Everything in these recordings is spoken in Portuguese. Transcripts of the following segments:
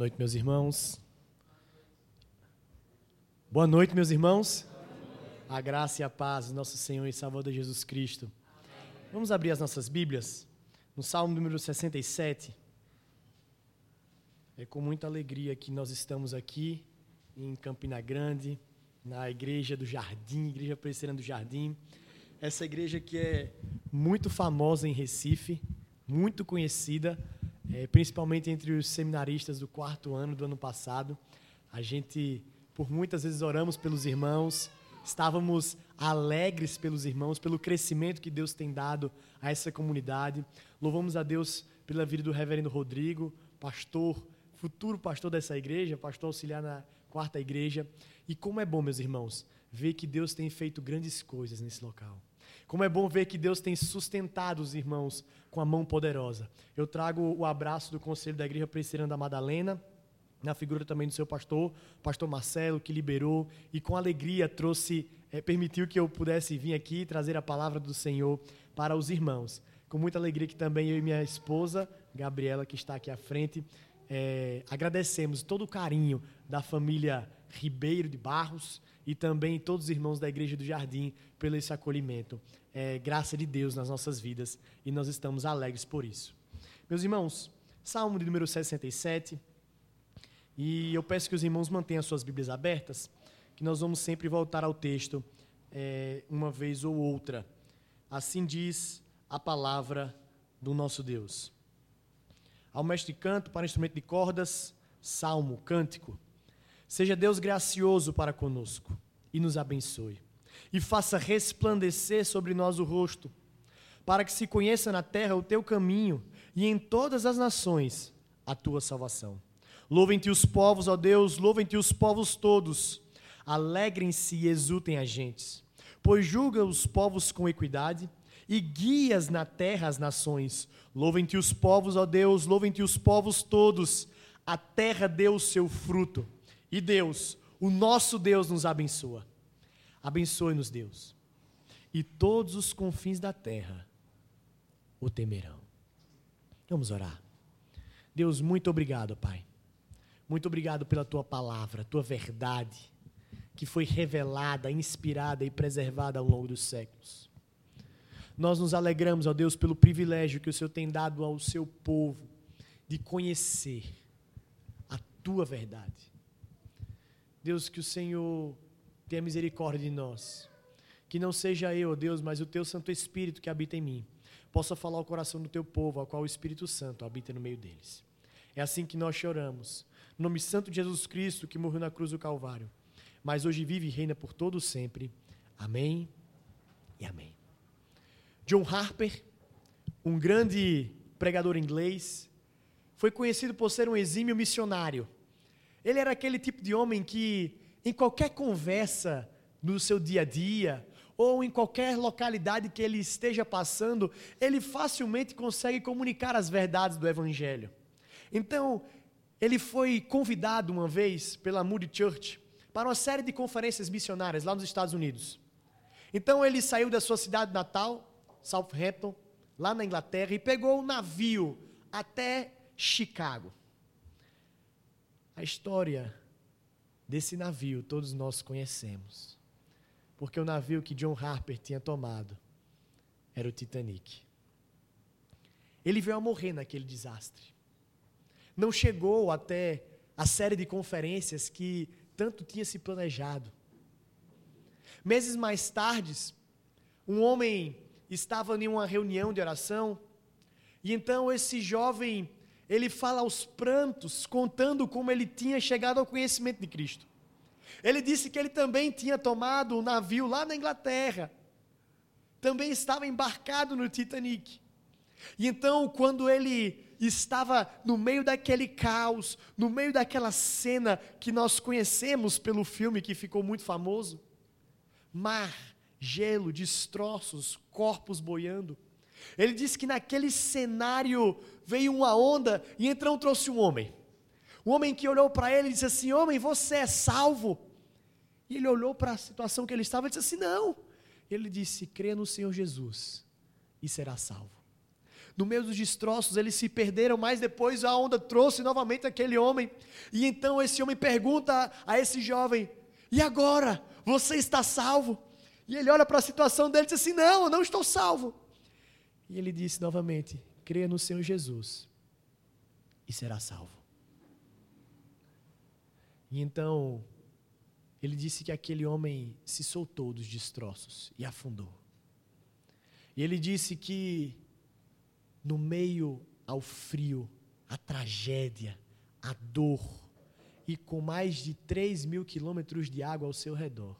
noite, meus irmãos. Boa noite, meus irmãos. A graça e a paz do nosso Senhor e Salvador Jesus Cristo. Vamos abrir as nossas Bíblias no Salmo número 67. É com muita alegria que nós estamos aqui em Campina Grande, na Igreja do Jardim, Igreja Presbiteriana do Jardim. Essa igreja que é muito famosa em Recife, muito conhecida, é, principalmente entre os seminaristas do quarto ano do ano passado. A gente, por muitas vezes, oramos pelos irmãos, estávamos alegres pelos irmãos, pelo crescimento que Deus tem dado a essa comunidade. Louvamos a Deus pela vida do reverendo Rodrigo, pastor, futuro pastor dessa igreja, pastor auxiliar na quarta igreja. E como é bom, meus irmãos, ver que Deus tem feito grandes coisas nesse local. Como é bom ver que Deus tem sustentado os irmãos com a mão poderosa. Eu trago o abraço do conselho da Igreja Presbiteriana da Madalena, na figura também do seu pastor, pastor Marcelo, que liberou e com alegria trouxe, é, permitiu que eu pudesse vir aqui trazer a palavra do Senhor para os irmãos. Com muita alegria que também eu e minha esposa, Gabriela, que está aqui à frente, é, agradecemos todo o carinho da família Ribeiro de Barros e também todos os irmãos da Igreja do Jardim pelo esse acolhimento. É graça de Deus nas nossas vidas e nós estamos alegres por isso. Meus irmãos, Salmo de número 67, e eu peço que os irmãos mantenham suas Bíblias abertas, que nós vamos sempre voltar ao texto é, uma vez ou outra. Assim diz a palavra do nosso Deus. Ao mestre canto, para instrumento de cordas, salmo, cântico. Seja Deus gracioso para conosco e nos abençoe, e faça resplandecer sobre nós o rosto, para que se conheça na terra o teu caminho e em todas as nações a tua salvação. Louvem-te os povos, ó Deus, louvem-te os povos todos. Alegrem-se e exultem as gentes, pois julga os povos com equidade e guias na terra as nações. Louvem-te os povos, ó Deus, louvem-te os povos todos. A terra deu o seu fruto. E Deus, o nosso Deus, nos abençoa. Abençoe-nos, Deus. E todos os confins da terra o temerão. Vamos orar. Deus, muito obrigado, Pai muito obrigado pela tua palavra, tua verdade, que foi revelada, inspirada e preservada ao longo dos séculos. Nós nos alegramos, ó Deus, pelo privilégio que o Senhor tem dado ao seu povo de conhecer a tua verdade. Deus, que o Senhor tenha misericórdia de nós. Que não seja eu, Deus, mas o teu Santo Espírito que habita em mim, possa falar ao coração do teu povo, ao qual o Espírito Santo habita no meio deles. É assim que nós choramos no nome santo de Jesus Cristo, que morreu na cruz do Calvário, mas hoje vive e reina por todo sempre. Amém e amém. John Harper, um grande pregador inglês, foi conhecido por ser um exímio missionário. Ele era aquele tipo de homem que, em qualquer conversa no seu dia a dia, ou em qualquer localidade que ele esteja passando, ele facilmente consegue comunicar as verdades do Evangelho. Então, ele foi convidado uma vez pela Moody Church para uma série de conferências missionárias lá nos Estados Unidos. Então ele saiu da sua cidade natal, Southampton, lá na Inglaterra, e pegou um navio até Chicago. A história desse navio todos nós conhecemos. Porque o navio que John Harper tinha tomado era o Titanic. Ele veio a morrer naquele desastre não chegou até a série de conferências que tanto tinha se planejado. Meses mais tarde, um homem estava em uma reunião de oração, e então esse jovem, ele fala aos prantos, contando como ele tinha chegado ao conhecimento de Cristo. Ele disse que ele também tinha tomado um navio lá na Inglaterra, também estava embarcado no Titanic. E então, quando ele estava no meio daquele caos, no meio daquela cena que nós conhecemos pelo filme que ficou muito famoso. Mar, gelo, destroços, corpos boiando. Ele disse que naquele cenário veio uma onda e então trouxe um homem. Um homem que olhou para ele e disse assim: Homem, você é salvo. E ele olhou para a situação que ele estava e disse assim: Não. Ele disse: Crê no Senhor Jesus e será salvo. no meio dos destroços, eles se perderam, mas depois a onda trouxe novamente aquele homem. E então esse homem pergunta a esse jovem: E agora? Você está salvo? E ele olha para a situação dele e diz assim: Não, eu não estou salvo. E ele disse novamente: Creia no Senhor Jesus e será salvo. E então ele disse que aquele homem se soltou dos destroços e afundou. E ele disse que no meio ao frio, à tragédia, à dor, e com mais de 3 mil quilômetros de água ao seu redor,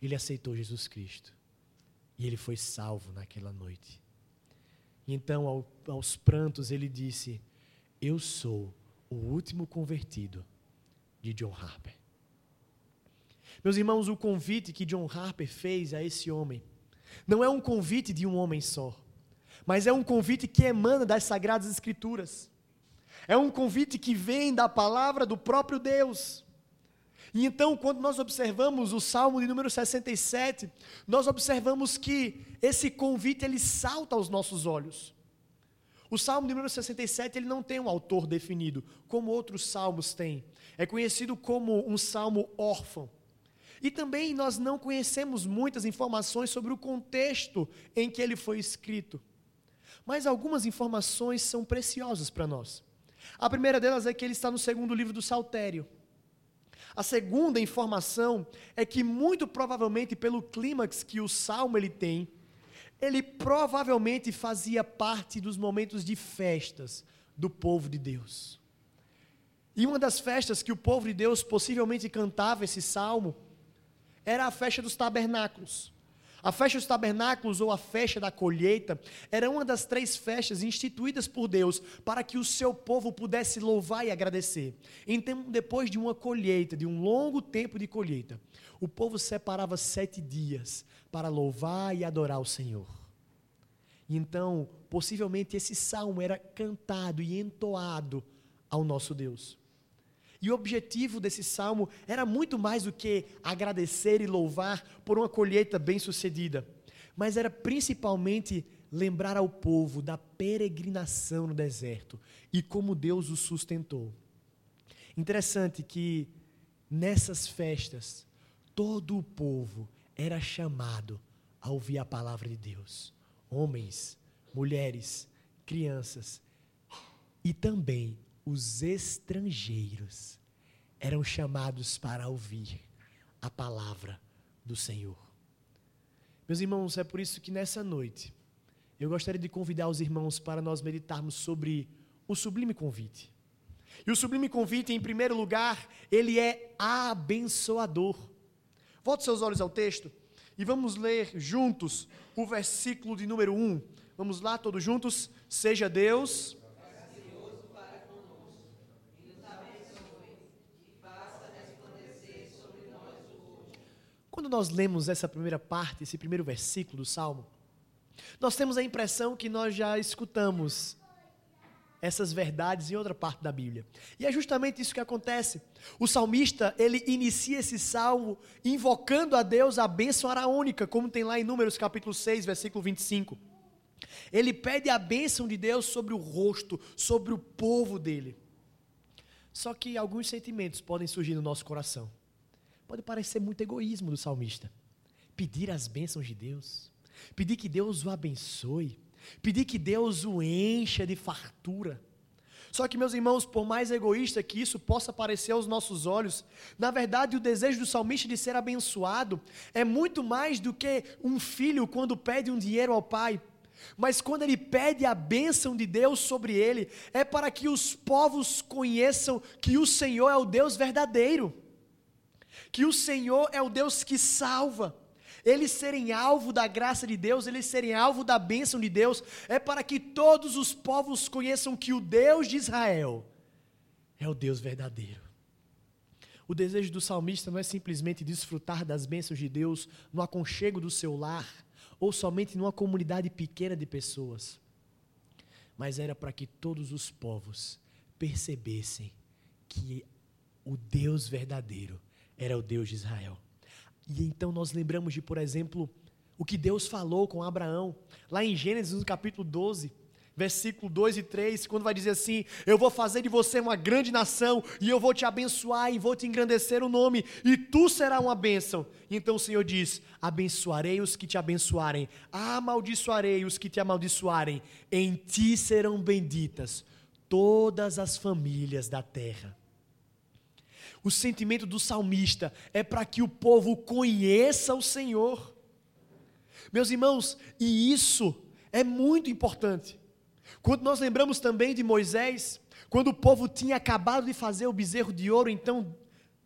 ele aceitou Jesus Cristo. E ele foi salvo naquela noite. E então, ao, aos prantos, ele disse: Eu sou o último convertido de John Harper. Meus irmãos, o convite que John Harper fez a esse homem não é um convite de um homem só, mas é um convite que emana das Sagradas Escrituras. É um convite que vem da palavra do próprio Deus. E então, quando nós observamos o Salmo de número 67, nós observamos que esse convite ele salta aos nossos olhos. O Salmo de número 67 ele não tem um autor definido, como outros salmos têm. É conhecido como um salmo órfão. E também nós não conhecemos muitas informações sobre o contexto em que ele foi escrito. Mas algumas informações são preciosas para nós. A primeira delas é que ele está no segundo livro do Saltério. A segunda informação é que muito provavelmente pelo clímax que o salmo ele tem, ele provavelmente fazia parte dos momentos de festas do povo de Deus. E uma das festas que o povo de Deus possivelmente cantava esse salmo era a festa dos tabernáculos. A festa dos tabernáculos ou a festa da colheita era uma das três festas instituídas por Deus para que o seu povo pudesse louvar e agradecer. Então, depois de uma colheita, de um longo tempo de colheita, o povo separava sete dias para louvar e adorar o Senhor. E então, possivelmente, esse salmo era cantado e entoado ao nosso Deus. E o objetivo desse salmo era muito mais do que agradecer e louvar por uma colheita bem-sucedida, mas era principalmente lembrar ao povo da peregrinação no deserto e como Deus o sustentou. Interessante que nessas festas todo o povo era chamado a ouvir a palavra de Deus. Homens, mulheres, crianças e também os estrangeiros eram chamados para ouvir a palavra do Senhor. Meus irmãos, é por isso que nessa noite eu gostaria de convidar os irmãos para nós meditarmos sobre o sublime convite. E o sublime convite, em primeiro lugar, ele é abençoador. Volte seus olhos ao texto e vamos ler juntos o versículo de número 1. Vamos lá, todos juntos. Seja Deus Quando nós lemos essa primeira parte, esse primeiro versículo do Salmo, nós temos a impressão que nós já escutamos essas verdades em outra parte da Bíblia. E é justamente isso que acontece. O salmista, ele inicia esse salmo invocando a Deus a bênção araônica, como tem lá em Números capítulo 6, versículo 25. Ele pede a bênção de Deus sobre o rosto, sobre o povo dele. Só que alguns sentimentos podem surgir no nosso coração. Pode parecer muito egoísmo do salmista. Pedir as bênçãos de Deus, pedir que Deus o abençoe, pedir que Deus o encha de fartura. Só que, meus irmãos, por mais egoísta que isso possa parecer aos nossos olhos, na verdade o desejo do salmista de ser abençoado é muito mais do que um filho quando pede um dinheiro ao pai. Mas quando ele pede a bênção de Deus sobre ele, é para que os povos conheçam que o Senhor é o Deus verdadeiro que o Senhor é o Deus que salva. Eles serem alvo da graça de Deus, eles serem alvo da bênção de Deus, é para que todos os povos conheçam que o Deus de Israel é o Deus verdadeiro. O desejo do salmista não é simplesmente desfrutar das bênçãos de Deus no aconchego do seu lar, ou somente numa comunidade pequena de pessoas, mas era para que todos os povos percebessem que o Deus verdadeiro era o Deus de Israel. E então nós lembramos de, por exemplo, o que Deus falou com Abraão, lá em Gênesis, no capítulo 12, versículo 2 e 3, quando vai dizer assim: Eu vou fazer de você uma grande nação, e eu vou te abençoar, e vou te engrandecer o nome, e tu serás uma bênção. Então o Senhor diz: Abençoarei os que te abençoarem, amaldiçoarei os que te amaldiçoarem, em ti serão benditas todas as famílias da terra. O sentimento do salmista é para que o povo conheça o Senhor. Meus irmãos, e isso é muito importante. Quando nós lembramos também de Moisés, quando o povo tinha acabado de fazer o bezerro de ouro, então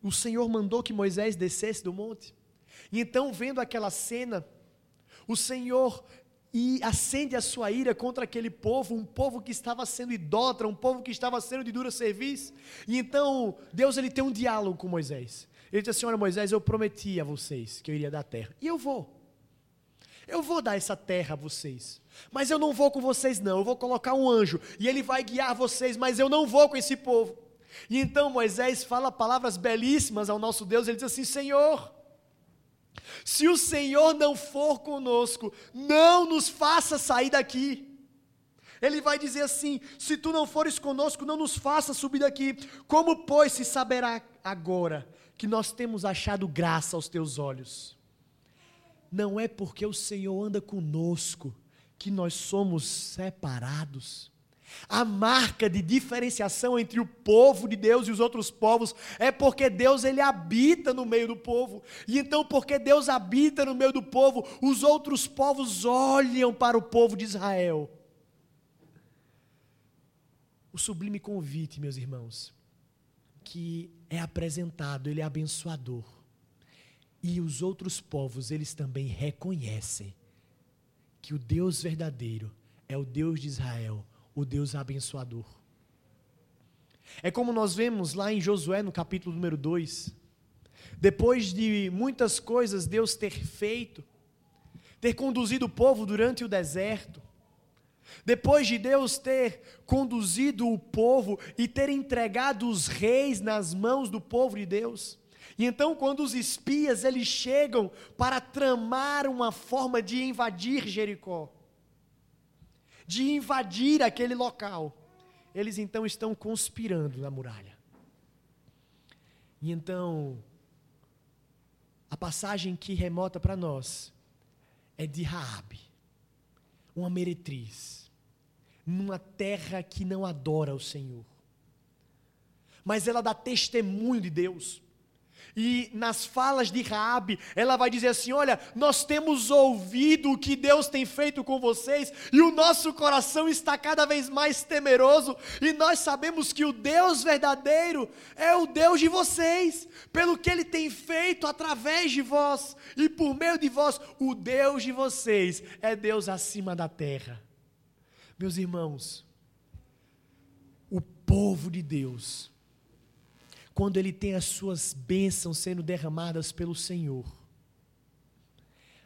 o Senhor mandou que Moisés descesse do monte. E então, vendo aquela cena, o Senhor e acende a sua ira contra aquele povo, um povo que estava sendo idólatra, um povo que estava sendo de dura serviço. E então, Deus ele tem um diálogo com Moisés. Ele diz assim: Olha, Moisés, eu prometi a vocês que eu iria dar terra. E eu vou. Eu vou dar essa terra a vocês. Mas eu não vou com vocês, não. Eu vou colocar um anjo. E ele vai guiar vocês, mas eu não vou com esse povo. E então Moisés fala palavras belíssimas ao nosso Deus. Ele diz assim: Senhor, se o Senhor não for conosco, não nos faça sair daqui. Ele vai dizer assim: se tu não fores conosco, não nos faça subir daqui. Como, pois, se saberá agora que nós temos achado graça aos teus olhos? Não é porque o Senhor anda conosco que nós somos separados. A marca de diferenciação entre o povo de Deus e os outros povos é porque Deus ele habita no meio do povo. E então, porque Deus habita no meio do povo, os outros povos olham para o povo de Israel. O sublime convite, meus irmãos, que é apresentado, ele é abençoador. E os outros povos, eles também reconhecem que o Deus verdadeiro é o Deus de Israel o Deus abençoador. É como nós vemos lá em Josué, no capítulo número 2. Depois de muitas coisas Deus ter feito, ter conduzido o povo durante o deserto, depois de Deus ter conduzido o povo e ter entregado os reis nas mãos do povo de Deus, e então quando os espias eles chegam para tramar uma forma de invadir Jericó, de invadir aquele local. Eles então estão conspirando na muralha. E então, a passagem que remota para nós é de Raabe, uma meretriz, numa terra que não adora o Senhor. Mas ela dá testemunho de Deus. E nas falas de Raabe, ela vai dizer assim: "Olha, nós temos ouvido o que Deus tem feito com vocês e o nosso coração está cada vez mais temeroso, e nós sabemos que o Deus verdadeiro é o Deus de vocês, pelo que ele tem feito através de vós e por meio de vós, o Deus de vocês é Deus acima da terra." Meus irmãos, o povo de Deus quando ele tem as suas bênçãos sendo derramadas pelo Senhor,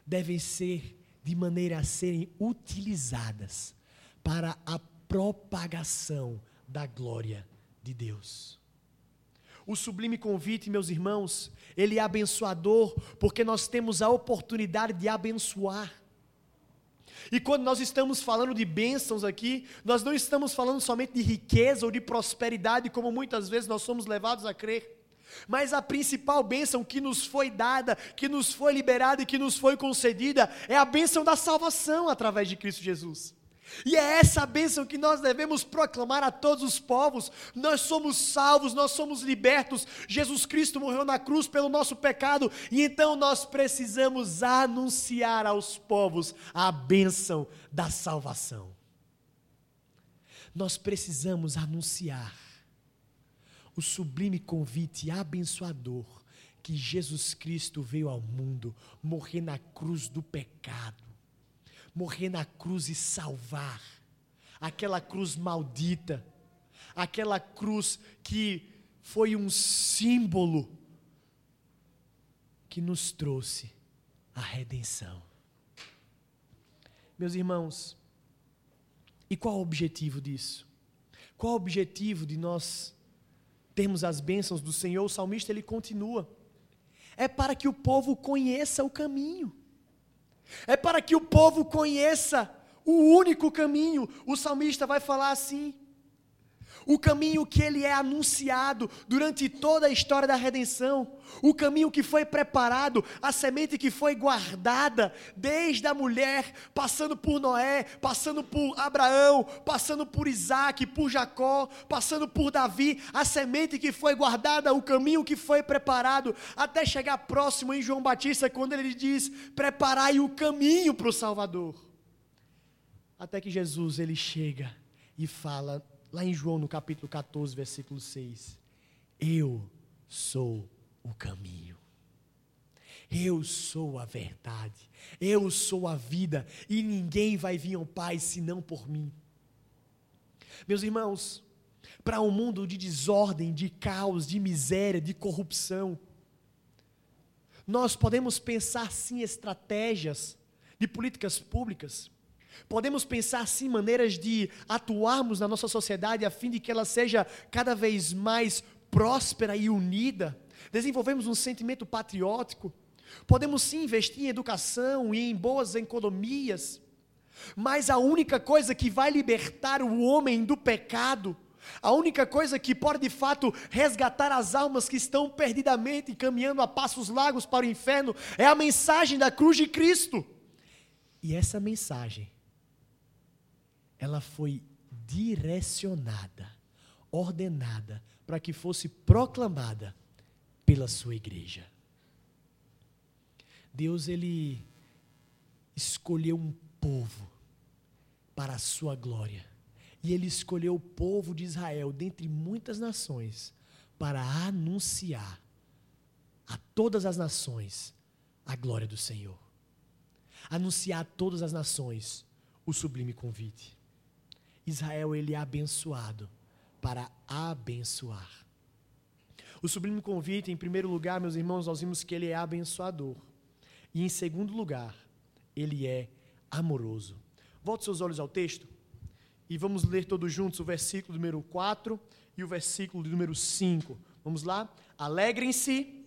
devem ser de maneira a serem utilizadas para a propagação da glória de Deus. O sublime convite, meus irmãos, ele é abençoador porque nós temos a oportunidade de abençoar. E quando nós estamos falando de bênçãos aqui, nós não estamos falando somente de riqueza ou de prosperidade, como muitas vezes nós somos levados a crer. Mas a principal bênção que nos foi dada, que nos foi liberada e que nos foi concedida é a bênção da salvação através de Cristo Jesus. E é essa bênção que nós devemos proclamar a todos os povos. Nós somos salvos, nós somos libertos. Jesus Cristo morreu na cruz pelo nosso pecado, e então nós precisamos anunciar aos povos a bênção da salvação. Nós precisamos anunciar o sublime convite abençoador que Jesus Cristo veio ao mundo morrer na cruz do pecado morrer na cruz e salvar aquela cruz maldita, aquela cruz que foi um símbolo que nos trouxe a redenção. Meus irmãos, e qual o objetivo disso? Qual o objetivo de nós termos as bênçãos do Senhor? O salmista ele continua. É para que o povo conheça o caminho. É para que o povo conheça o único caminho. O salmista vai falar assim: o caminho que ele é anunciado durante toda a história da redenção, o caminho que foi preparado, a semente que foi guardada desde a mulher, passando por Noé, passando por Abraão, passando por Isaac, por Jacó, passando por Davi, a semente que foi guardada, o caminho que foi preparado, até chegar próximo em João Batista, quando ele diz: Preparai o caminho para o Salvador. Até que Jesus ele chega e fala: lá em João, no capítulo 14, versículo 6. Eu sou o caminho. Eu sou a verdade. Eu sou a vida. E ninguém vai vir ao Pai senão por mim. Meus irmãos, para um mundo de desordem, de caos, de miséria, de corrupção, nós podemos pensar sim estratégias de políticas públicas Podemos pensar sim maneiras de atuarmos na nossa sociedade a fim de que ela seja cada vez mais próspera e unida. Desenvolvemos um sentimento patriótico. Podemos sim investir em educação e em boas economias. Mas a única coisa que vai libertar o homem do pecado, a única coisa que pode de fato resgatar as almas que estão perdidamente caminhando a passos largos para o inferno, é a mensagem da cruz de Cristo. E essa mensagem ela foi direcionada, ordenada para que fosse proclamada pela sua igreja. Deus ele escolheu um povo para a sua glória. E ele escolheu o povo de Israel dentre muitas nações para anunciar a todas as nações a glória do Senhor. Anunciar a todas as nações o sublime convite. Israel ele é abençoado para abençoar. O sublime convite, em primeiro lugar, meus irmãos, nós vimos que ele é abençoador. E em segundo lugar, ele é amoroso. Volte seus olhos ao texto e vamos ler todos juntos o versículo número 4 e o versículo número 5. Vamos lá? Alegrem-se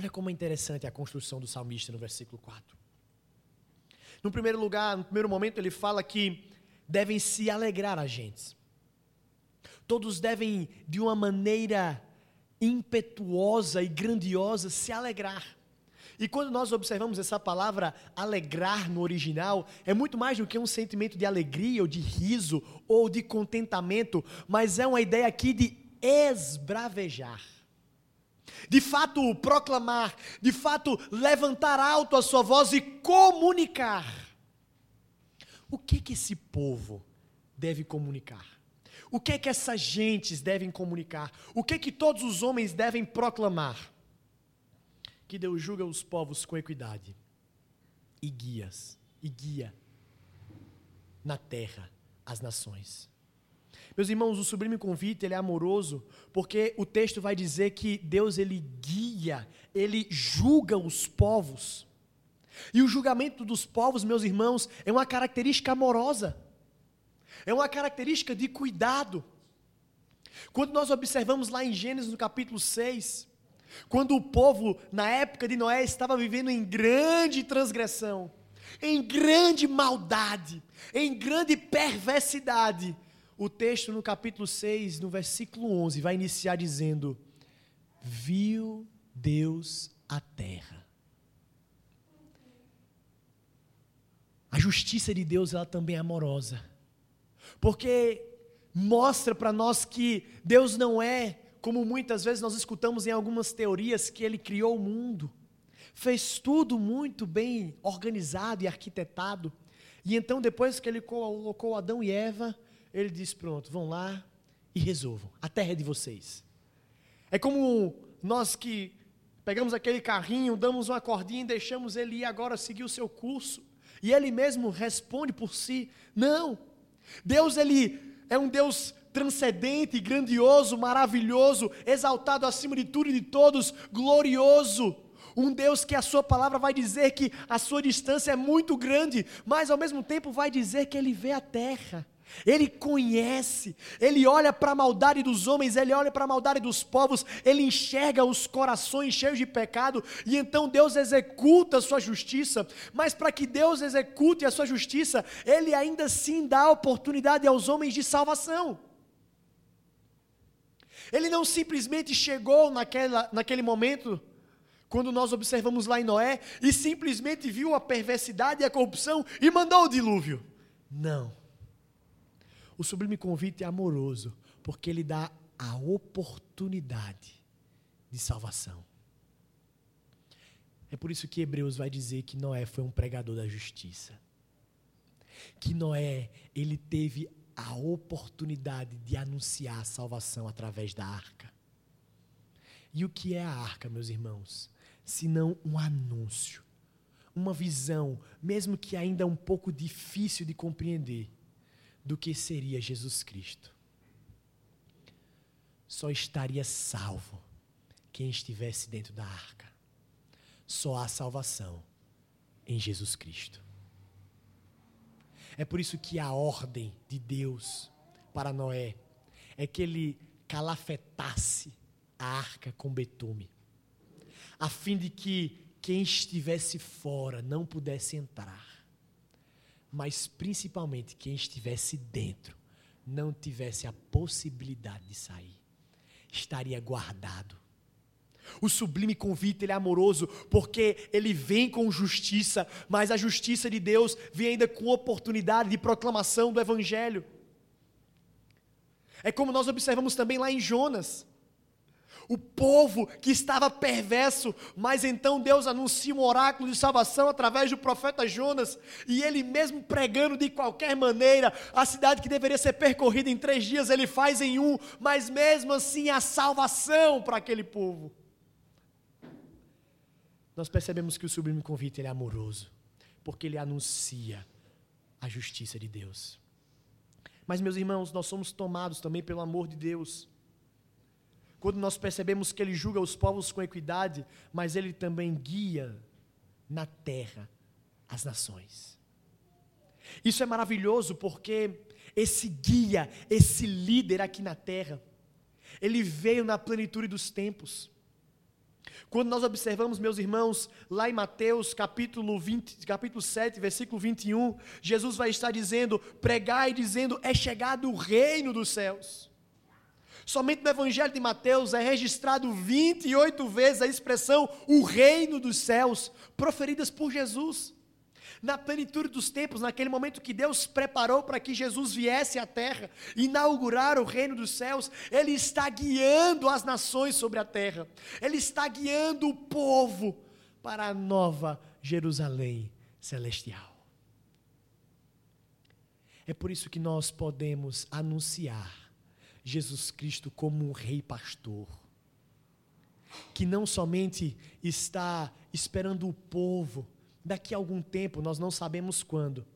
Olha como é interessante a construção do salmista no versículo 4. No primeiro lugar, no primeiro momento, ele fala que devem se alegrar a gente. Todos devem, de uma maneira impetuosa e grandiosa, se alegrar. E quando nós observamos essa palavra alegrar no original, é muito mais do que um sentimento de alegria ou de riso ou de contentamento, mas é uma ideia aqui de esbravejar de fato proclamar, de fato levantar alto a sua voz e comunicar. O que que esse povo deve comunicar? O que que essas gentes devem comunicar? O que que todos os homens devem proclamar? Que Deus julga os povos com equidade e guias e guia na terra as nações. Meus irmãos, o sublime convite, ele é amoroso, porque o texto vai dizer que Deus ele guia, ele julga os povos. E o julgamento dos povos, meus irmãos, é uma característica amorosa. É uma característica de cuidado. Quando nós observamos lá em Gênesis no capítulo 6, quando o povo, na época de Noé, estava vivendo em grande transgressão, em grande maldade, em grande perversidade, o texto no capítulo 6, no versículo 11, vai iniciar dizendo: Viu Deus a terra. A justiça de Deus ela também é amorosa. Porque mostra para nós que Deus não é, como muitas vezes nós escutamos em algumas teorias, que ele criou o mundo. Fez tudo muito bem organizado e arquitetado. E então, depois que ele colocou Adão e Eva, ele diz: pronto, vão lá e resolvam. A terra é de vocês. É como nós que pegamos aquele carrinho, damos uma cordinha e deixamos ele ir agora seguir o seu curso. E ele mesmo responde por si. Não. Deus, ele é um Deus transcendente, grandioso, maravilhoso, exaltado acima de tudo e de todos, glorioso. Um Deus que a sua palavra vai dizer que a sua distância é muito grande, mas ao mesmo tempo vai dizer que ele vê a terra Ele conhece, ele olha para a maldade dos homens, ele olha para a maldade dos povos, ele enxerga os corações cheios de pecado e então Deus executa a sua justiça. Mas para que Deus execute a sua justiça, ele ainda assim dá oportunidade aos homens de salvação. Ele não simplesmente chegou naquela, naquele momento, quando nós observamos lá em Noé, e simplesmente viu a perversidade e a corrupção e mandou o dilúvio. Não. O sublime convite é amoroso, porque ele dá a oportunidade de salvação. É por isso que Hebreus vai dizer que Noé foi um pregador da justiça. Que Noé, ele teve a oportunidade de anunciar a salvação através da arca. E o que é a arca, meus irmãos? Senão um anúncio, uma visão, mesmo que ainda um pouco difícil de compreender, do que seria Jesus Cristo. Só estaria salvo quem estivesse dentro da arca. Só há salvação em Jesus Cristo. É por isso que a ordem de Deus para Noé é que ele calafetasse a arca com betume, a fim de que quem estivesse fora não pudesse entrar mas principalmente quem estivesse dentro não tivesse a possibilidade de sair, estaria guardado. O sublime convite ele é amoroso porque ele vem com justiça, mas a justiça de Deus vem ainda com oportunidade de proclamação do evangelho. É como nós observamos também lá em Jonas o povo que estava perverso, mas então Deus anuncia um oráculo de salvação através do profeta Jonas, e ele mesmo pregando de qualquer maneira, a cidade que deveria ser percorrida em três dias, ele faz em um, mas mesmo assim a salvação para aquele povo. Nós percebemos que o sublime convite ele é amoroso, porque ele anuncia a justiça de Deus. Mas, meus irmãos, nós somos tomados também pelo amor de Deus quando nós percebemos que Ele julga os povos com equidade, mas Ele também guia na terra as nações. Isso é maravilhoso porque esse guia, esse líder aqui na terra, ele veio na plenitude dos tempos. Quando nós observamos, meus irmãos, lá em Mateus capítulo, 20, capítulo 7, versículo 21, Jesus vai estar dizendo: pregai dizendo, é chegado o reino dos céus. Somente no Evangelho de Mateus é registrado 28 vezes a expressão o reino dos céus, proferidas por Jesus. Na plenitude dos tempos, naquele momento que Deus preparou para que Jesus viesse à terra, inaugurar o reino dos céus, Ele está guiando as nações sobre a terra, Ele está guiando o povo para a nova Jerusalém celestial. É por isso que nós podemos anunciar Jesus Cristo como um rei pastor, que não somente está esperando o povo, daqui a algum tempo, nós não sabemos quando,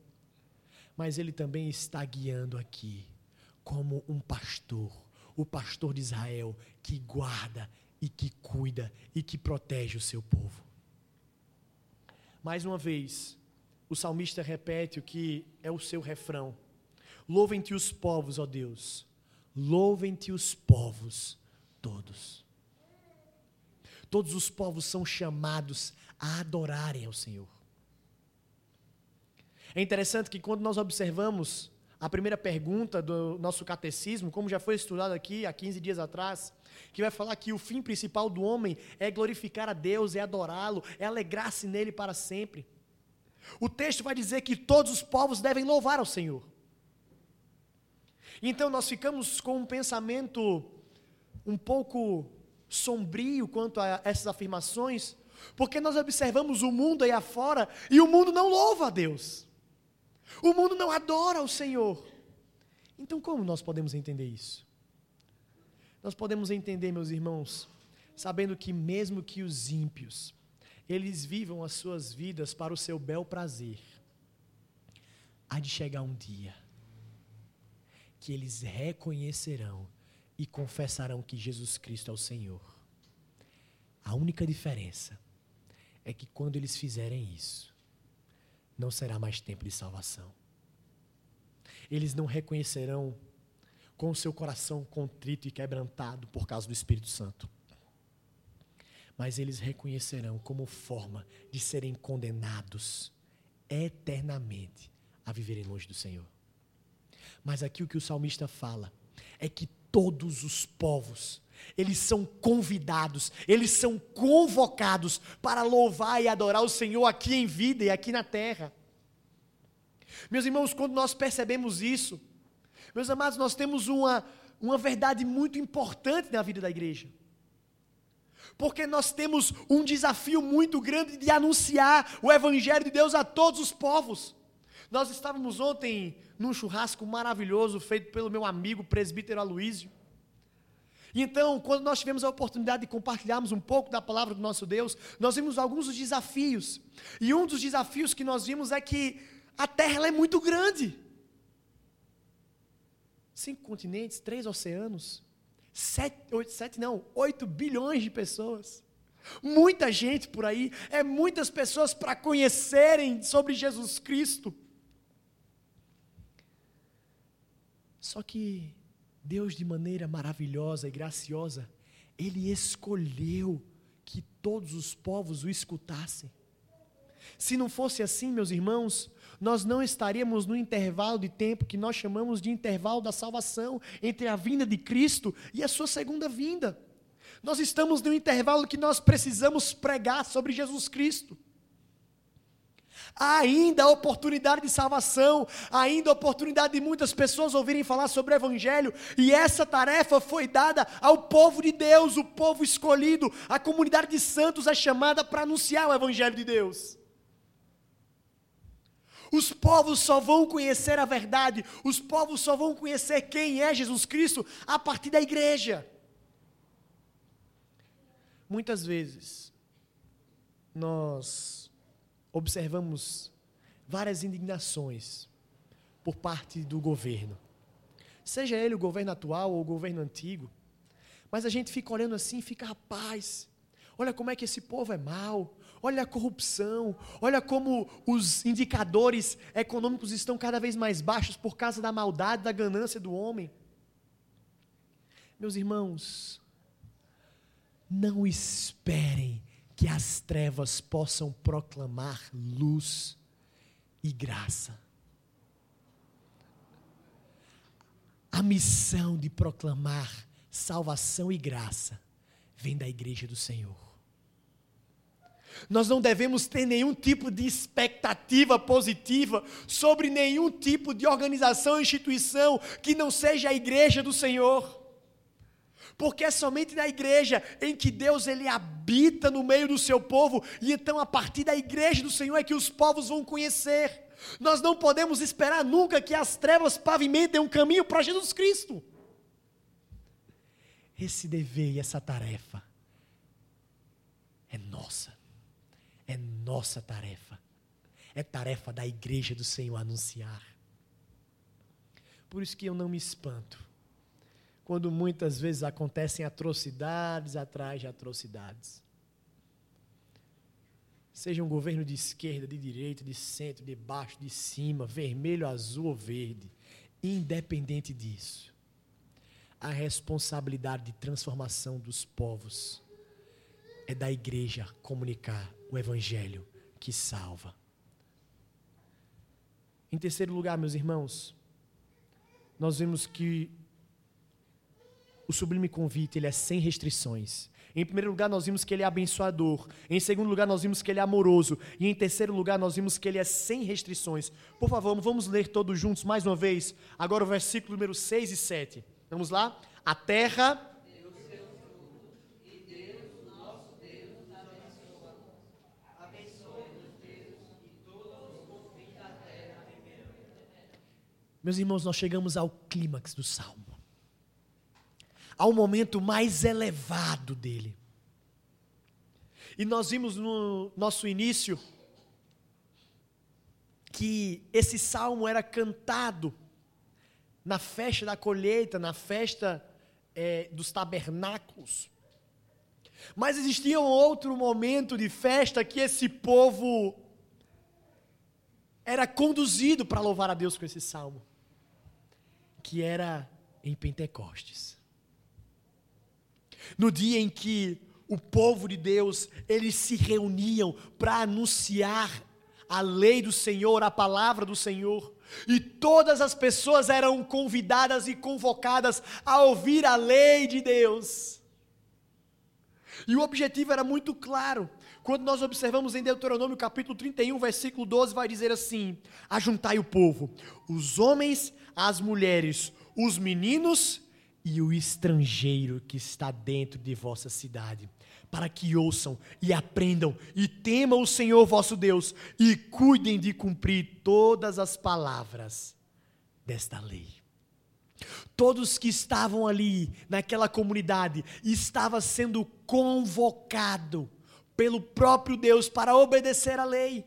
mas ele também está guiando aqui, como um pastor, o pastor de Israel, que guarda e que cuida e que protege o seu povo. Mais uma vez, o salmista repete o que é o seu refrão: Louvem-te os povos, ó Deus Louvem-te os povos todos. Todos os povos são chamados a adorarem ao Senhor. É interessante que quando nós observamos a primeira pergunta do nosso catecismo, como já foi estudado aqui há 15 dias atrás, que vai falar que o fim principal do homem é glorificar a Deus, é adorá-lo, é alegrar-se nele para sempre. O texto vai dizer que todos os povos devem louvar ao Senhor. Então nós ficamos com um pensamento um pouco sombrio quanto a essas afirmações, porque nós observamos o mundo aí afora e o mundo não louva a Deus. O mundo não adora o Senhor. Então como nós podemos entender isso? Nós podemos entender, meus irmãos, sabendo que mesmo que os ímpios eles vivam as suas vidas para o seu bel prazer, há de chegar um dia que eles reconhecerão e confessarão que Jesus Cristo é o Senhor. A única diferença é que quando eles fizerem isso, não será mais tempo de salvação. eles não reconhecerão com o seu coração contrito e quebrantado por causa do Espírito Santo. Mas eles reconhecerão como forma de serem condenados eternamente a viverem longe do Senhor. Mas aqui o que o salmista fala é que todos os povos, eles são convidados, eles são convocados para louvar e adorar o Senhor aqui em vida e aqui na terra. Meus irmãos, quando nós percebemos isso, meus amados, nós temos uma, uma verdade muito importante na vida da igreja. Porque nós temos um desafio muito grande de anunciar o Evangelho de Deus a todos os povos. Nós estávamos ontem num churrasco maravilhoso feito pelo meu amigo presbítero Aloísio. Então, quando nós tivemos a oportunidade de compartilharmos um pouco da palavra do nosso Deus, nós vimos alguns dos desafios. E um dos desafios que nós vimos é que a terra é muito grande cinco continentes, três oceanos, sete, oito, sete não, oito bilhões de pessoas. Muita gente por aí, é muitas pessoas para conhecerem sobre Jesus Cristo. Só que Deus, de maneira maravilhosa e graciosa, Ele escolheu que todos os povos o escutassem. Se não fosse assim, meus irmãos, nós não estaríamos no intervalo de tempo que nós chamamos de intervalo da salvação entre a vinda de Cristo e a sua segunda vinda. Nós estamos no intervalo que nós precisamos pregar sobre Jesus Cristo. Há ainda a oportunidade de salvação, ainda a oportunidade de muitas pessoas ouvirem falar sobre o Evangelho, e essa tarefa foi dada ao povo de Deus, o povo escolhido, a comunidade de santos é chamada para anunciar o Evangelho de Deus. Os povos só vão conhecer a verdade, os povos só vão conhecer quem é Jesus Cristo a partir da igreja. Muitas vezes, nós observamos várias indignações por parte do governo, seja ele o governo atual ou o governo antigo, mas a gente fica olhando assim fica, rapaz, olha como é que esse povo é mau, olha a corrupção, olha como os indicadores econômicos estão cada vez mais baixos por causa da maldade, da ganância do homem. Meus irmãos, não esperem que as trevas possam proclamar luz e graça. A missão de proclamar salvação e graça vem da igreja do Senhor. Nós não devemos ter nenhum tipo de expectativa positiva sobre nenhum tipo de organização instituição que não seja a igreja do Senhor. Porque é somente na igreja em que Deus ele habita no meio do seu povo, e então a partir da igreja do Senhor é que os povos vão conhecer. Nós não podemos esperar nunca que as trevas pavimentem um caminho para Jesus Cristo. Esse dever e essa tarefa é nossa. É nossa tarefa. É tarefa da igreja do Senhor anunciar. Por isso que eu não me espanto quando muitas vezes acontecem atrocidades atrás de atrocidades. Seja um governo de esquerda, de direita, de centro, de baixo, de cima, vermelho, azul ou verde, independente disso, a responsabilidade de transformação dos povos é da igreja comunicar o evangelho que salva. Em terceiro lugar, meus irmãos, nós vemos que o sublime convite ele é sem restrições. Em primeiro lugar, nós vimos que ele é abençoador. Em segundo lugar, nós vimos que ele é amoroso. E em terceiro lugar, nós vimos que ele é sem restrições. Por favor, vamos ler todos juntos mais uma vez. Agora o versículo número 6 e 7. Vamos lá? A terra Meus irmãos, nós chegamos ao clímax do salmo, ao momento mais elevado dele. E nós vimos no nosso início que esse salmo era cantado na festa da colheita, na festa é, dos tabernáculos. Mas existia um outro momento de festa que esse povo era conduzido para louvar a Deus com esse salmo. que era em Pentecostes. No dia em que o povo de Deus, eles se reuniam para anunciar a lei do Senhor, a palavra do Senhor, e todas as pessoas eram convidadas e convocadas a ouvir a lei de Deus. E o objetivo era muito claro. Quando nós observamos em Deuteronômio capítulo 31, versículo 12, vai dizer assim: Ajuntai o povo, os homens, as mulheres, os meninos e o estrangeiro que está dentro de vossa cidade, para que ouçam e aprendam e temam o Senhor vosso Deus e cuidem de cumprir todas as palavras desta lei. Todos que estavam ali naquela comunidade estavam sendo convocado pelo próprio Deus para obedecer a lei.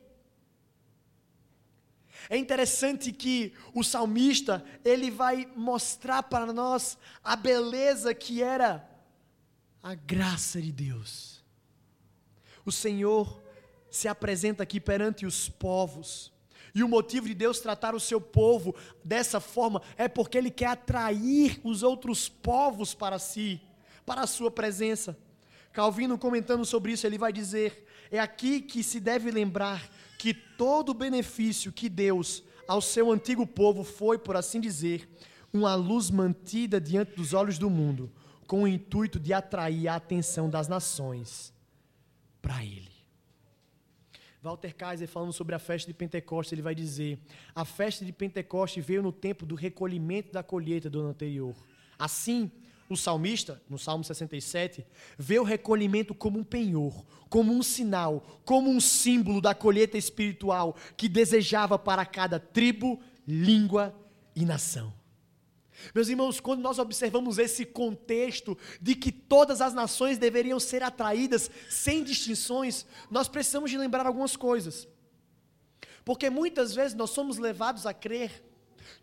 É interessante que o salmista, ele vai mostrar para nós a beleza que era a graça de Deus. O Senhor se apresenta aqui perante os povos. E o motivo de Deus tratar o seu povo dessa forma é porque ele quer atrair os outros povos para si, para a sua presença. Calvino comentando sobre isso, ele vai dizer: é aqui que se deve lembrar que todo o benefício que Deus ao seu antigo povo foi, por assim dizer, uma luz mantida diante dos olhos do mundo, com o intuito de atrair a atenção das nações para ele. Walter Kaiser, falando sobre a festa de Pentecostes, ele vai dizer: a festa de Pentecostes veio no tempo do recolhimento da colheita do ano anterior. Assim, o salmista, no Salmo 67, vê o recolhimento como um penhor, como um sinal, como um símbolo da colheita espiritual que desejava para cada tribo, língua e nação. Meus irmãos, quando nós observamos esse contexto de que todas as nações deveriam ser atraídas sem distinções, nós precisamos de lembrar algumas coisas. Porque muitas vezes nós somos levados a crer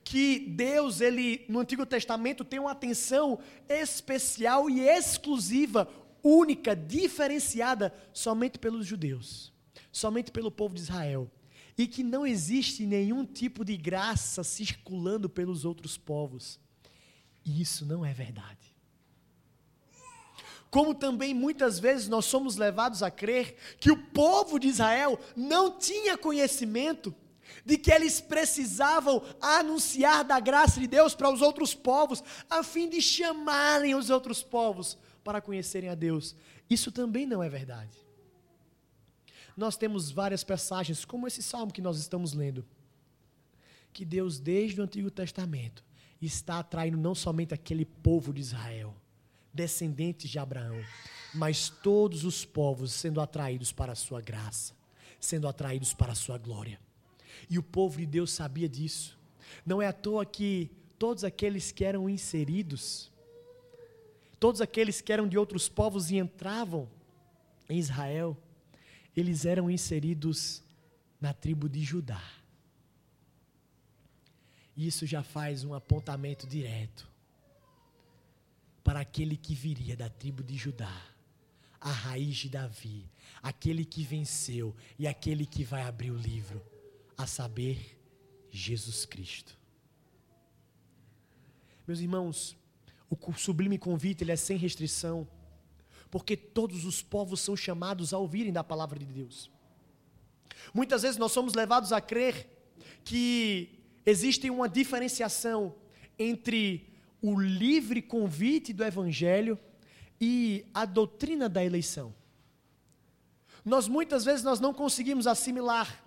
que Deus, ele no Antigo Testamento tem uma atenção especial e exclusiva, única, diferenciada somente pelos judeus, somente pelo povo de Israel, e que não existe nenhum tipo de graça circulando pelos outros povos. E isso não é verdade. Como também muitas vezes nós somos levados a crer que o povo de Israel não tinha conhecimento de que eles precisavam anunciar da graça de Deus para os outros povos, a fim de chamarem os outros povos para conhecerem a Deus. Isso também não é verdade. Nós temos várias passagens, como esse salmo que nós estamos lendo, que Deus, desde o Antigo Testamento, está atraindo não somente aquele povo de Israel, descendentes de Abraão, mas todos os povos sendo atraídos para a sua graça, sendo atraídos para a sua glória. E o povo de Deus sabia disso. Não é à toa que todos aqueles que eram inseridos, todos aqueles que eram de outros povos e entravam em Israel, eles eram inseridos na tribo de Judá. Isso já faz um apontamento direto para aquele que viria da tribo de Judá, a raiz de Davi, aquele que venceu e aquele que vai abrir o livro a saber, Jesus Cristo. Meus irmãos, o sublime convite ele é sem restrição, porque todos os povos são chamados a ouvirem da palavra de Deus. Muitas vezes nós somos levados a crer que existe uma diferenciação entre o livre convite do evangelho e a doutrina da eleição. Nós muitas vezes nós não conseguimos assimilar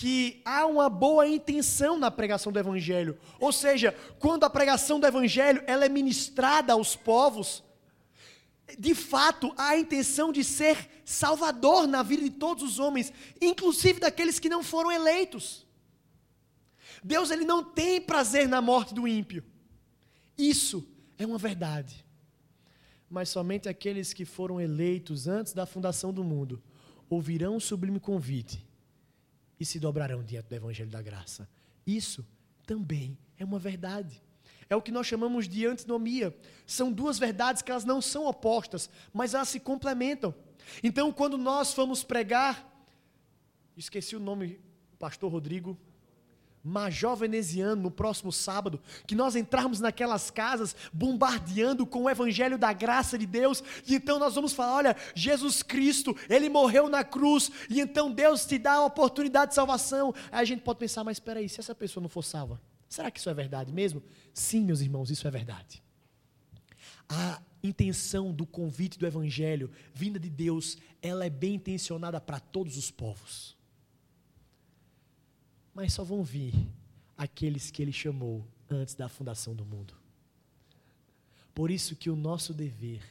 que há uma boa intenção na pregação do evangelho. Ou seja, quando a pregação do evangelho ela é ministrada aos povos, de fato há a intenção de ser salvador na vida de todos os homens, inclusive daqueles que não foram eleitos. Deus ele não tem prazer na morte do ímpio. Isso é uma verdade. Mas somente aqueles que foram eleitos antes da fundação do mundo ouvirão o sublime convite e se dobrarão diante do Evangelho da Graça. Isso também é uma verdade. É o que nós chamamos de antinomia. São duas verdades que elas não são opostas, mas elas se complementam. Então, quando nós fomos pregar, esqueci o nome, pastor Rodrigo, Major Veneziano no próximo sábado, que nós entrarmos naquelas casas bombardeando com o evangelho da graça de Deus, e então nós vamos falar: olha, Jesus Cristo, ele morreu na cruz, e então Deus te dá a oportunidade de salvação. Aí a gente pode pensar: mas espera aí, se essa pessoa não for salva, será que isso é verdade mesmo? Sim, meus irmãos, isso é verdade. A intenção do convite do evangelho, vinda de Deus, ela é bem intencionada para todos os povos mas só vão vir aqueles que ele chamou antes da fundação do mundo. Por isso que o nosso dever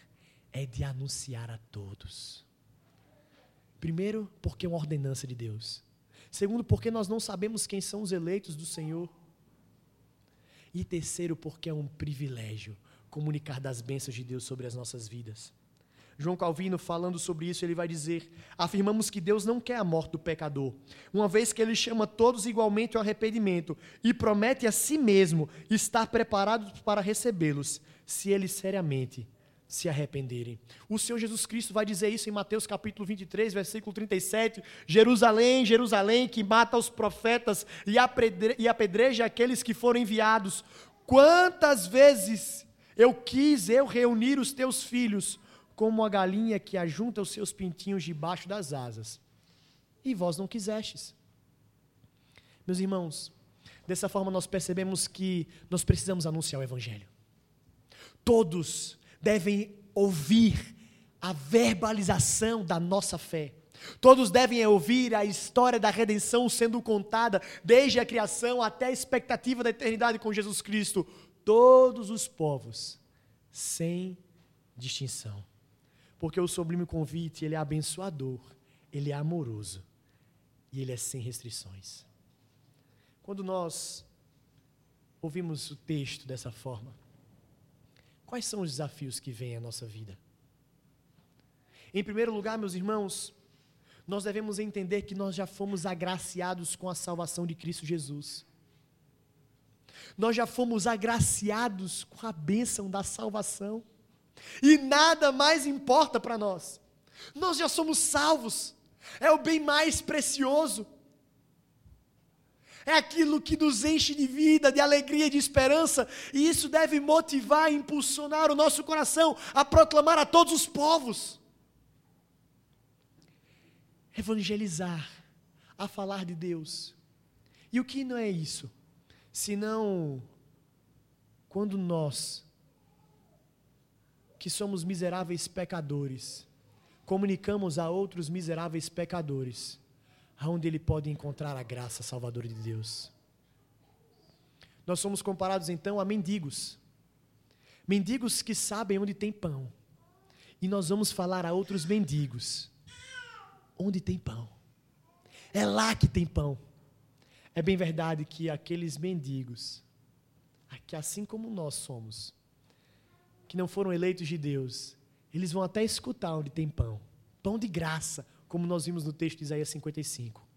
é de anunciar a todos. Primeiro, porque é uma ordenança de Deus. Segundo, porque nós não sabemos quem são os eleitos do Senhor. E terceiro, porque é um privilégio comunicar das bênçãos de Deus sobre as nossas vidas. João Calvino, falando sobre isso, ele vai dizer: afirmamos que Deus não quer a morte do pecador, uma vez que ele chama todos igualmente ao arrependimento e promete a si mesmo estar preparado para recebê-los, se eles seriamente se arrependerem. O Senhor Jesus Cristo vai dizer isso em Mateus capítulo 23, versículo 37, Jerusalém, Jerusalém, que mata os profetas e apedreja aqueles que foram enviados. Quantas vezes eu quis eu reunir os teus filhos, como a galinha que ajunta os seus pintinhos debaixo das asas. E vós não quisestes. Meus irmãos, dessa forma nós percebemos que nós precisamos anunciar o Evangelho. Todos devem ouvir a verbalização da nossa fé. Todos devem ouvir a história da redenção sendo contada desde a criação até a expectativa da eternidade com Jesus Cristo. Todos os povos, sem distinção. Porque o sublime convite, ele é abençoador, ele é amoroso e ele é sem restrições. Quando nós ouvimos o texto dessa forma, quais são os desafios que vêm à nossa vida? Em primeiro lugar, meus irmãos, nós devemos entender que nós já fomos agraciados com a salvação de Cristo Jesus. Nós já fomos agraciados com a bênção da salvação. E nada mais importa para nós. Nós já somos salvos. É o bem mais precioso. É aquilo que nos enche de vida, de alegria, de esperança, e isso deve motivar e impulsionar o nosso coração a proclamar a todos os povos. Evangelizar, a falar de Deus. E o que não é isso? Senão, quando nós que somos miseráveis pecadores, comunicamos a outros miseráveis pecadores, aonde ele pode encontrar a graça salvadora de Deus. Nós somos comparados então a mendigos. Mendigos que sabem onde tem pão. E nós vamos falar a outros mendigos onde tem pão. É lá que tem pão. É bem verdade que aqueles mendigos, que assim como nós somos, que não foram eleitos de Deus, eles vão até escutar onde tem pão. Pão de graça, como nós vimos no texto de Isaías 55.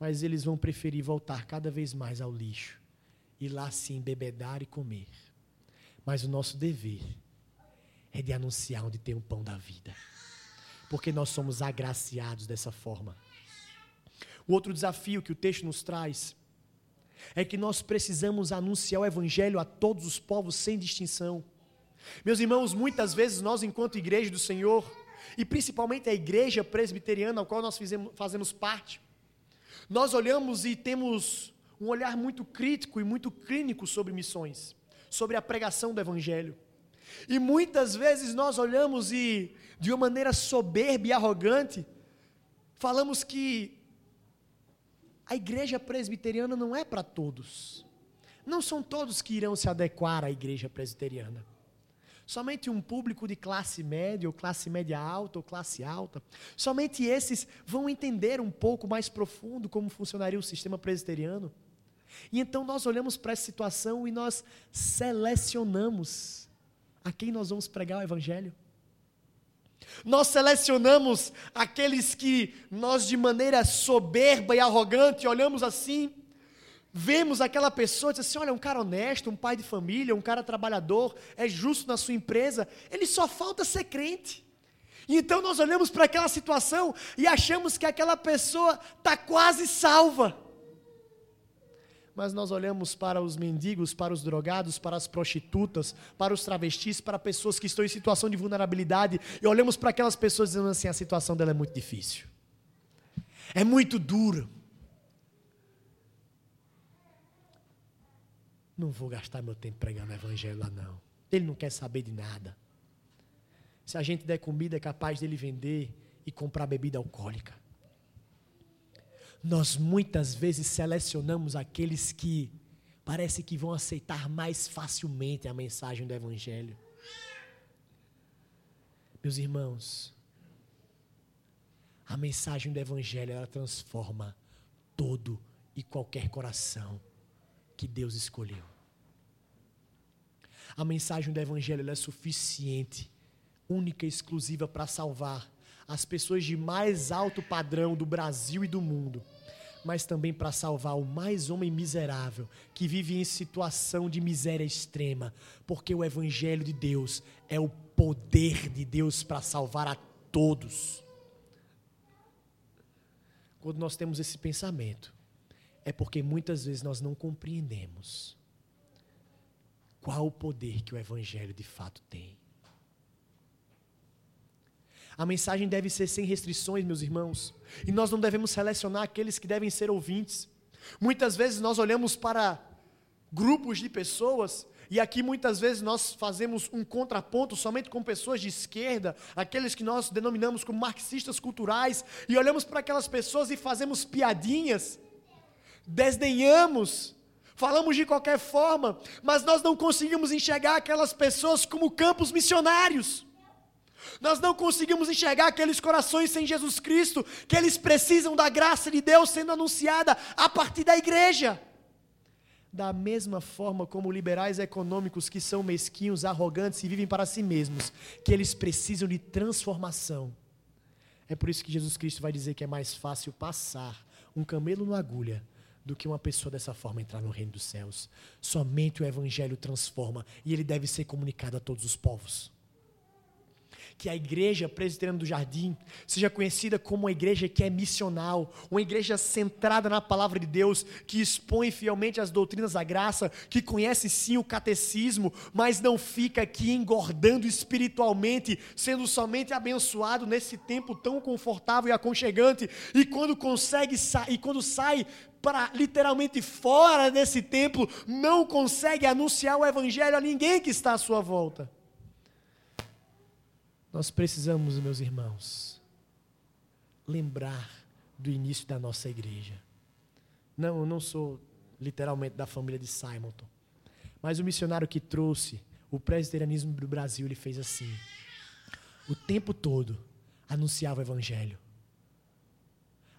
Mas eles vão preferir voltar cada vez mais ao lixo e lá sim bebedar e comer. Mas o nosso dever é de anunciar onde tem o pão da vida. Porque nós somos agraciados dessa forma. O outro desafio que o texto nos traz é que nós precisamos anunciar o evangelho a todos os povos sem distinção. Meus irmãos, muitas vezes nós, enquanto igreja do Senhor, e principalmente a igreja presbiteriana, ao qual nós fizemos, fazemos parte, nós olhamos e temos um olhar muito crítico e muito clínico sobre missões, sobre a pregação do Evangelho. E muitas vezes nós olhamos e, de uma maneira soberba e arrogante, falamos que a igreja presbiteriana não é para todos. Não são todos que irão se adequar à igreja presbiteriana. Somente um público de classe média, ou classe média alta, ou classe alta. Somente esses vão entender um pouco mais profundo como funcionaria o sistema presbiteriano. E então nós olhamos para essa situação e nós selecionamos a quem nós vamos pregar o Evangelho. Nós selecionamos aqueles que nós, de maneira soberba e arrogante, olhamos assim vemos aquela pessoa e diz assim: olha, um cara honesto, um pai de família, um cara trabalhador, é justo na sua empresa, ele só falta ser crente. Então nós olhamos para aquela situação e achamos que aquela pessoa está quase salva. mas nós olhamos para os mendigos, para os drogados, para as prostitutas, para os travestis, para pessoas que estão em situação de vulnerabilidade e olhamos para aquelas pessoas dizendo assim: a situação dela é muito difícil, é muito dura. Não vou gastar meu tempo pregando o evangelho lá, não. Ele não quer saber de nada. Se a gente der comida, é capaz dele vender e comprar bebida alcoólica nós muitas vezes selecionamos aqueles que parece que vão aceitar mais facilmente a mensagem do Evangelho. Meus irmãos, a mensagem do Evangelho ela transforma todo e qualquer coração que Deus escolheu. A mensagem do Evangelho é suficiente, única e exclusiva para salvar as pessoas de mais alto padrão do Brasil e do mundo, mas também para salvar o mais homem miserável que vive em situação de miséria extrema, porque o Evangelho de Deus é o poder de Deus para salvar a todos. Quando nós temos esse pensamento, é porque muitas vezes nós não compreendemos qual o poder que o Evangelho de fato tem. A mensagem deve ser sem restrições, meus irmãos. E nós não devemos selecionar aqueles que devem ser ouvintes. Muitas vezes nós olhamos para grupos de pessoas e aqui muitas vezes nós fazemos um contraponto somente com pessoas de esquerda, aqueles que nós denominamos como marxistas culturais, e olhamos para aquelas pessoas e fazemos piadinhas, desdenhamos, falamos de qualquer forma, mas nós não conseguimos enxergar aquelas pessoas como campos missionários. Nós não conseguimos enxergar aqueles corações sem Jesus Cristo, que eles precisam da graça de Deus sendo anunciada a partir da igreja. Da mesma forma como liberais econômicos que são mesquinhos, arrogantes e vivem para si mesmos, que eles precisam de transformação. É por isso que Jesus Cristo vai dizer que é mais fácil passar um camelo na agulha do que uma pessoa dessa forma entrar no reino dos céus. Somente o evangelho transforma e ele deve ser comunicado a todos os povos que a igreja presbiteriana do Jardim seja conhecida como uma igreja que é missional, uma igreja centrada na palavra de Deus, que expõe fielmente as doutrinas da graça, que conhece sim o catecismo, mas não fica aqui engordando espiritualmente, sendo somente abençoado nesse tempo tão confortável e aconchegante, e quando consegue sair, e quando sai para literalmente fora desse templo, não consegue anunciar o evangelho a ninguém que está à sua volta. Nós precisamos, meus irmãos, lembrar do início da nossa igreja. Não, eu não sou literalmente da família de Simonton, mas o missionário que trouxe o presbiterianismo do Brasil, ele fez assim. O tempo todo anunciava o evangelho.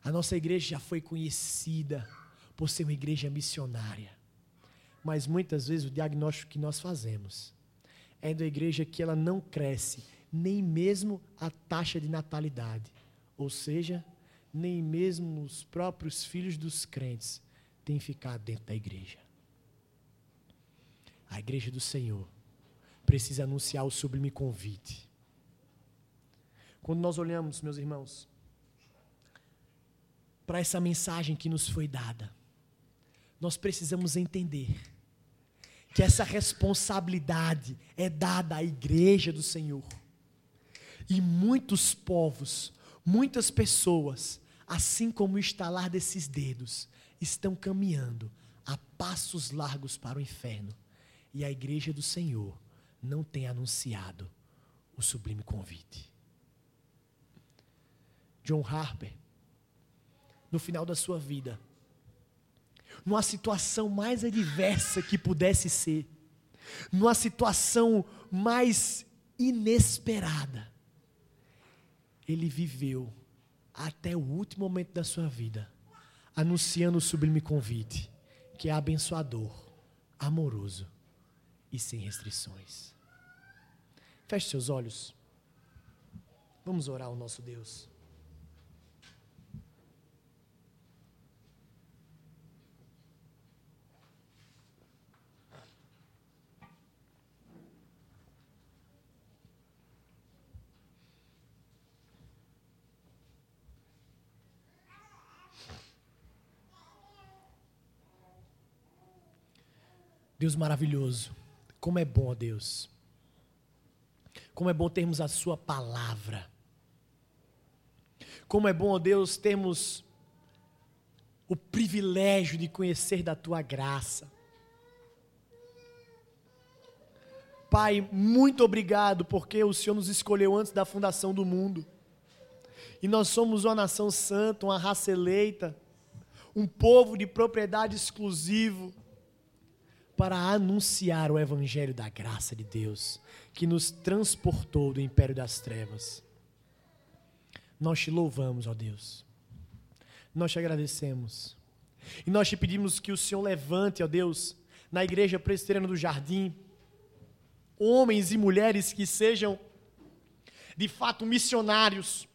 A nossa igreja já foi conhecida por ser uma igreja missionária. Mas muitas vezes o diagnóstico que nós fazemos é da igreja que ela não cresce nem mesmo a taxa de natalidade. Ou seja, nem mesmo os próprios filhos dos crentes têm ficado dentro da igreja. A igreja do Senhor precisa anunciar o sublime convite. Quando nós olhamos, meus irmãos, para essa mensagem que nos foi dada, nós precisamos entender que essa responsabilidade é dada à igreja do Senhor. E muitos povos, muitas pessoas, assim como o estalar desses dedos, estão caminhando a passos largos para o inferno. E a igreja do Senhor não tem anunciado o sublime convite. John Harper, no final da sua vida, numa situação mais adversa que pudesse ser, numa situação mais inesperada, ele viveu até o último momento da sua vida, anunciando o sublime convite, que é abençoador, amoroso e sem restrições. Feche seus olhos. Vamos orar ao nosso Deus. Deus maravilhoso, como é bom, Deus. Como é bom termos a Sua palavra. Como é bom, Deus, termos o privilégio de conhecer da Tua graça. Pai, muito obrigado porque o Senhor nos escolheu antes da fundação do mundo. E nós somos uma nação santa, uma raça eleita, um povo de propriedade exclusivo para anunciar o evangelho da graça de Deus, que nos transportou do império das trevas. Nós te louvamos, ó Deus. Nós te agradecemos. E nós te pedimos que o Senhor levante, ó Deus, na igreja presbiteriana do Jardim, homens e mulheres que sejam de fato missionários.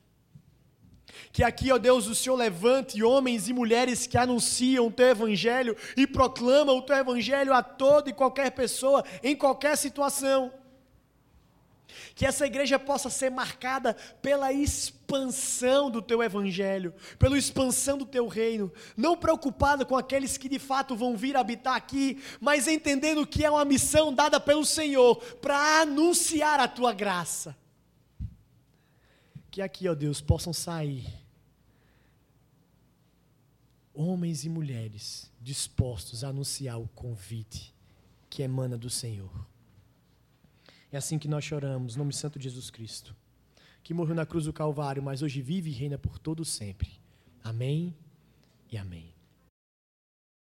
Que aqui, ó Deus, o Senhor levante homens e mulheres que anunciam o teu evangelho e proclamam o teu evangelho a toda e qualquer pessoa, em qualquer situação. Que essa igreja possa ser marcada pela expansão do teu evangelho, pela expansão do teu reino, não preocupada com aqueles que de fato vão vir habitar aqui, mas entendendo que é uma missão dada pelo Senhor para anunciar a tua graça. Que aqui, ó Deus, possam sair homens e mulheres dispostos a anunciar o convite que emana do Senhor. É assim que nós choramos, nome santo de Jesus Cristo, que morreu na cruz do Calvário, mas hoje vive e reina por todo sempre. Amém e amém.